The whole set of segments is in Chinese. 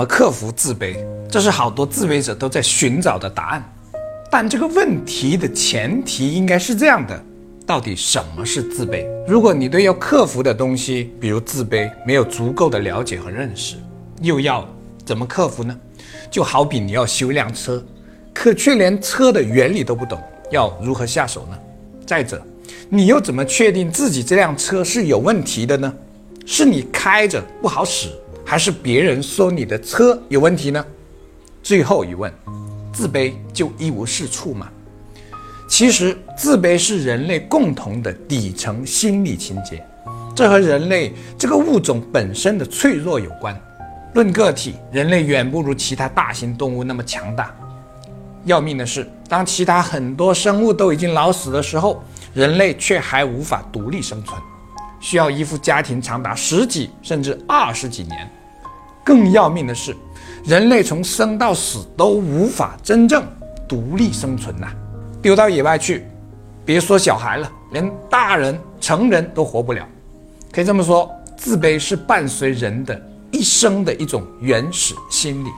么克服自卑？这是好多自卑者都在寻找的答案。但这个问题的前提应该是这样的：到底什么是自卑？如果你对要克服的东西，比如自卑，没有足够的了解和认识，又要怎么克服呢？就好比你要修一辆车，可却连车的原理都不懂，要如何下手呢？再者，你又怎么确定自己这辆车是有问题的呢？是你开着不好使，还是别人说你的车有问题呢？最后一问，自卑就一无是处吗？其实，自卑是人类共同的底层心理情节，这和人类这个物种本身的脆弱有关。论个体，人类远不如其他大型动物那么强大。要命的是，当其他很多生物都已经老死的时候，人类却还无法独立生存。需要依附家庭长达十几甚至二十几年，更要命的是，人类从生到死都无法真正独立生存呐！丢到野外去，别说小孩了，连大人、成人都活不了。可以这么说，自卑是伴随人的一生的一种原始心理，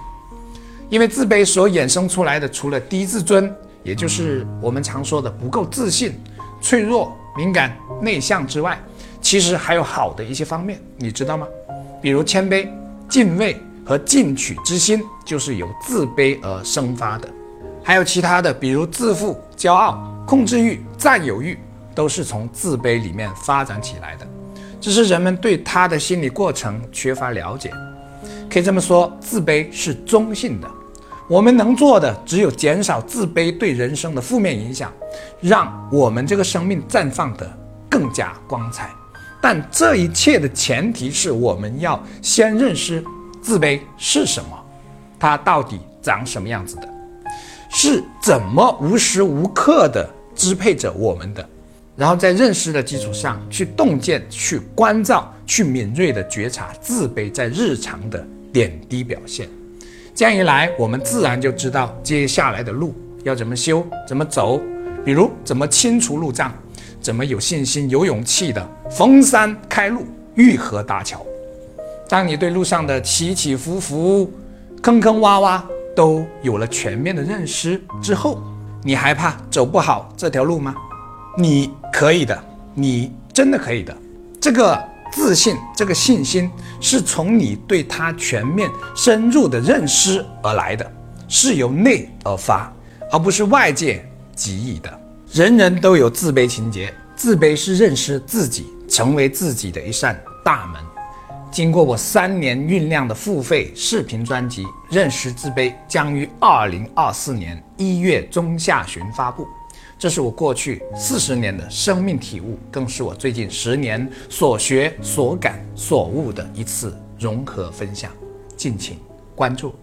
因为自卑所衍生出来的，除了低自尊，也就是我们常说的不够自信、脆弱、敏感、内向之外。其实还有好的一些方面，你知道吗？比如谦卑、敬畏和进取之心，就是由自卑而生发的。还有其他的，比如自负、骄傲、控制欲、占有欲，都是从自卑里面发展起来的。只是人们对他的心理过程缺乏了解。可以这么说，自卑是中性的。我们能做的只有减少自卑对人生的负面影响，让我们这个生命绽放得更加光彩。但这一切的前提是我们要先认识自卑是什么，它到底长什么样子的，是怎么无时无刻的支配着我们的，然后在认识的基础上去洞见、去关照、去敏锐的觉察自卑在日常的点滴表现。这样一来，我们自然就知道接下来的路要怎么修、怎么走，比如怎么清除路障。怎么有信心、有勇气的逢山开路、遇河搭桥？当你对路上的起起伏伏、坑坑洼洼都有了全面的认识之后，你还怕走不好这条路吗？你可以的，你真的可以的。这个自信、这个信心是从你对它全面深入的认识而来的，是由内而发，而不是外界给予的。人人都有自卑情节，自卑是认识自己、成为自己的一扇大门。经过我三年酝酿的付费视频专辑《认识自卑》，将于二零二四年一月中下旬发布。这是我过去四十年的生命体悟，更是我最近十年所学所感所悟的一次融合分享。敬请关注。